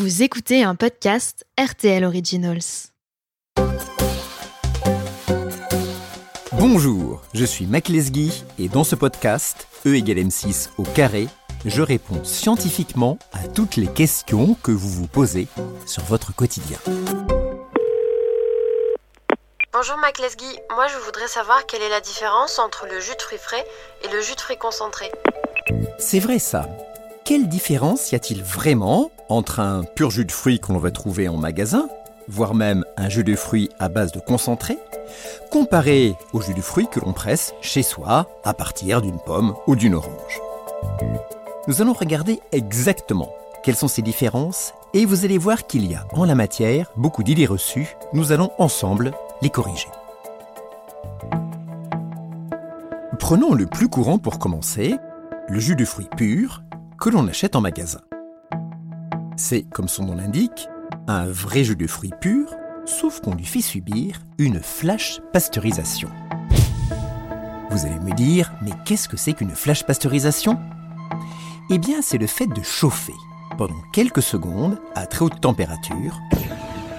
Vous écoutez un podcast RTL Originals. Bonjour, je suis Mac Lesguy et dans ce podcast, E égale M6 au carré, je réponds scientifiquement à toutes les questions que vous vous posez sur votre quotidien. Bonjour Mac Lesguy, moi je voudrais savoir quelle est la différence entre le jus de fruits frais et le jus de fruits concentré. C'est vrai ça. Quelle différence y a-t-il vraiment entre un pur jus de fruits que l'on va trouver en magasin, voire même un jus de fruits à base de concentré, comparé au jus de fruits que l'on presse chez soi à partir d'une pomme ou d'une orange? Nous allons regarder exactement quelles sont ces différences et vous allez voir qu'il y a en la matière beaucoup d'idées reçues. Nous allons ensemble les corriger. Prenons le plus courant pour commencer, le jus de fruits pur que l'on achète en magasin. C'est, comme son nom l'indique, un vrai jus de fruits pur, sauf qu'on lui fait subir une flash pasteurisation. Vous allez me dire, mais qu'est-ce que c'est qu'une flash pasteurisation? Eh bien, c'est le fait de chauffer pendant quelques secondes à très haute température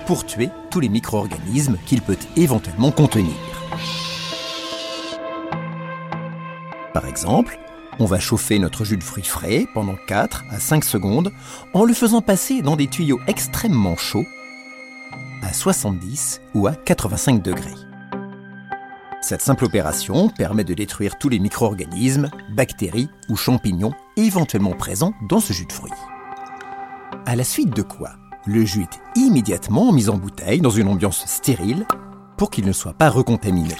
pour tuer tous les micro-organismes qu'il peut éventuellement contenir. Par exemple, on va chauffer notre jus de fruits frais pendant 4 à 5 secondes en le faisant passer dans des tuyaux extrêmement chauds à 70 ou à 85 degrés. Cette simple opération permet de détruire tous les micro-organismes, bactéries ou champignons éventuellement présents dans ce jus de fruits. À la suite de quoi, le jus est immédiatement mis en bouteille dans une ambiance stérile pour qu'il ne soit pas recontaminé.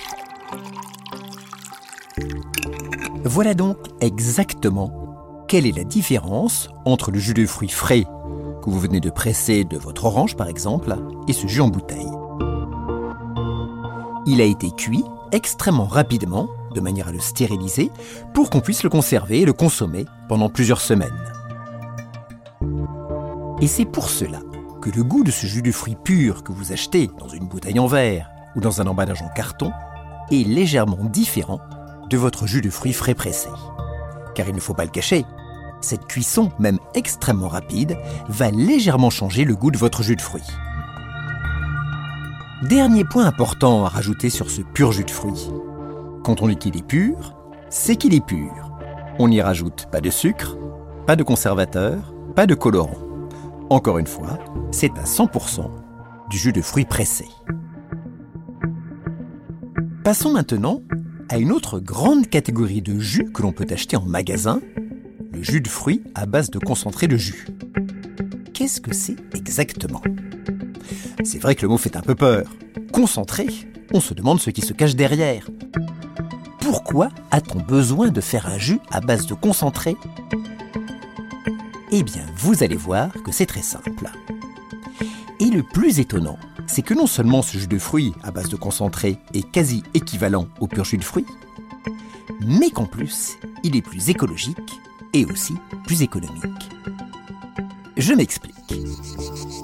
Voilà donc exactement quelle est la différence entre le jus de fruits frais que vous venez de presser de votre orange par exemple et ce jus en bouteille. Il a été cuit extrêmement rapidement, de manière à le stériliser, pour qu'on puisse le conserver et le consommer pendant plusieurs semaines. Et c'est pour cela que le goût de ce jus de fruits pur que vous achetez dans une bouteille en verre ou dans un emballage en carton est légèrement différent de votre jus de fruits frais pressé. Car il ne faut pas le cacher, cette cuisson, même extrêmement rapide, va légèrement changer le goût de votre jus de fruits. Dernier point important à rajouter sur ce pur jus de fruits. Quand on dit qu'il est pur, c'est qu'il est pur. On n'y rajoute pas de sucre, pas de conservateur, pas de colorant. Encore une fois, c'est à 100% du jus de fruits pressé. Passons maintenant à une autre grande catégorie de jus que l'on peut acheter en magasin, le jus de fruits à base de concentré de jus. Qu'est-ce que c'est exactement? C'est vrai que le mot fait un peu peur. Concentré, on se demande ce qui se cache derrière. Pourquoi a-t-on besoin de faire un jus à base de concentré? Eh bien, vous allez voir que c'est très simple. Et le plus étonnant, c'est que non seulement ce jus de fruits à base de concentré est quasi équivalent au pur jus de fruits, mais qu'en plus, il est plus écologique et aussi plus économique. Je m'explique.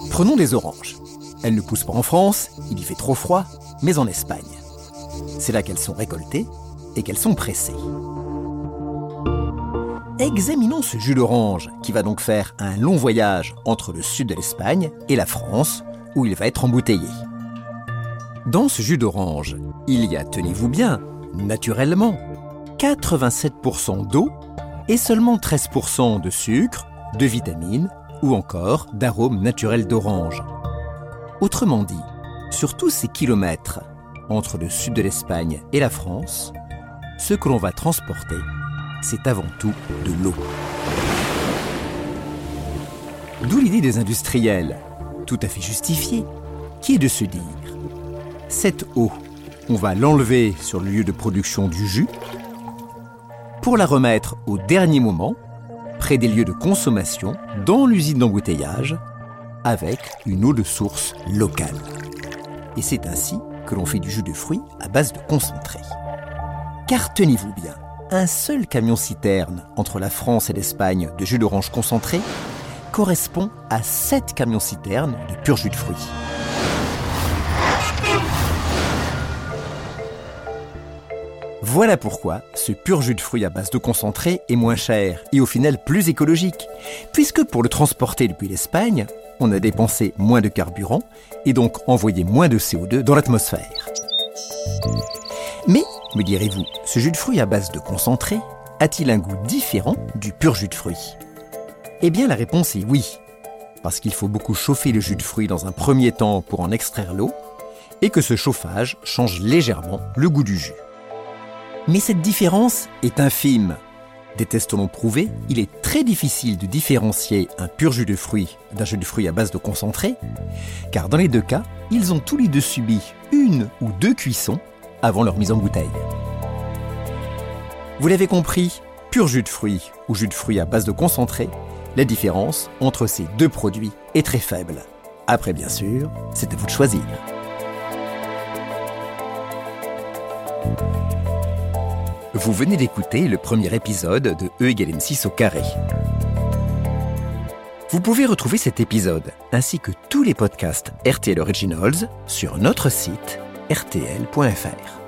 Prenons des oranges. Elles ne poussent pas en France, il y fait trop froid, mais en Espagne. C'est là qu'elles sont récoltées et qu'elles sont pressées. Examinons ce jus d'orange qui va donc faire un long voyage entre le sud de l'Espagne et la France où il va être embouteillé. Dans ce jus d'orange, il y a, tenez-vous bien, naturellement, 87% d'eau et seulement 13% de sucre, de vitamines ou encore d'arômes naturels d'orange. Autrement dit, sur tous ces kilomètres entre le sud de l'Espagne et la France, ce que l'on va transporter, c'est avant tout de l'eau. D'où l'idée des industriels tout à fait justifié, qui est de se dire cette eau, on va l'enlever sur le lieu de production du jus pour la remettre au dernier moment près des lieux de consommation dans l'usine d'embouteillage avec une eau de source locale. Et c'est ainsi que l'on fait du jus de fruits à base de concentré. Car tenez-vous bien, un seul camion citerne entre la France et l'Espagne de jus d'orange concentré correspond à 7 camions-citernes de pur jus de fruits. Voilà pourquoi ce pur jus de fruits à base de concentré est moins cher et au final plus écologique, puisque pour le transporter depuis l'Espagne, on a dépensé moins de carburant et donc envoyé moins de CO2 dans l'atmosphère. Mais, me direz-vous, ce jus de fruits à base de concentré a-t-il un goût différent du pur jus de fruits? Eh bien la réponse est oui, parce qu'il faut beaucoup chauffer le jus de fruits dans un premier temps pour en extraire l'eau, et que ce chauffage change légèrement le goût du jus. Mais cette différence est infime. Des tests l'ont prouvé, il est très difficile de différencier un pur jus de fruits d'un jus de fruits à base de concentré, car dans les deux cas, ils ont tous les deux subi une ou deux cuissons avant leur mise en bouteille. Vous l'avez compris, pur jus de fruits ou jus de fruits à base de concentré, la différence entre ces deux produits est très faible. Après, bien sûr, c'est à vous de choisir. Vous venez d'écouter le premier épisode de E égale M6 au carré. Vous pouvez retrouver cet épisode ainsi que tous les podcasts RTL Originals sur notre site rtl.fr.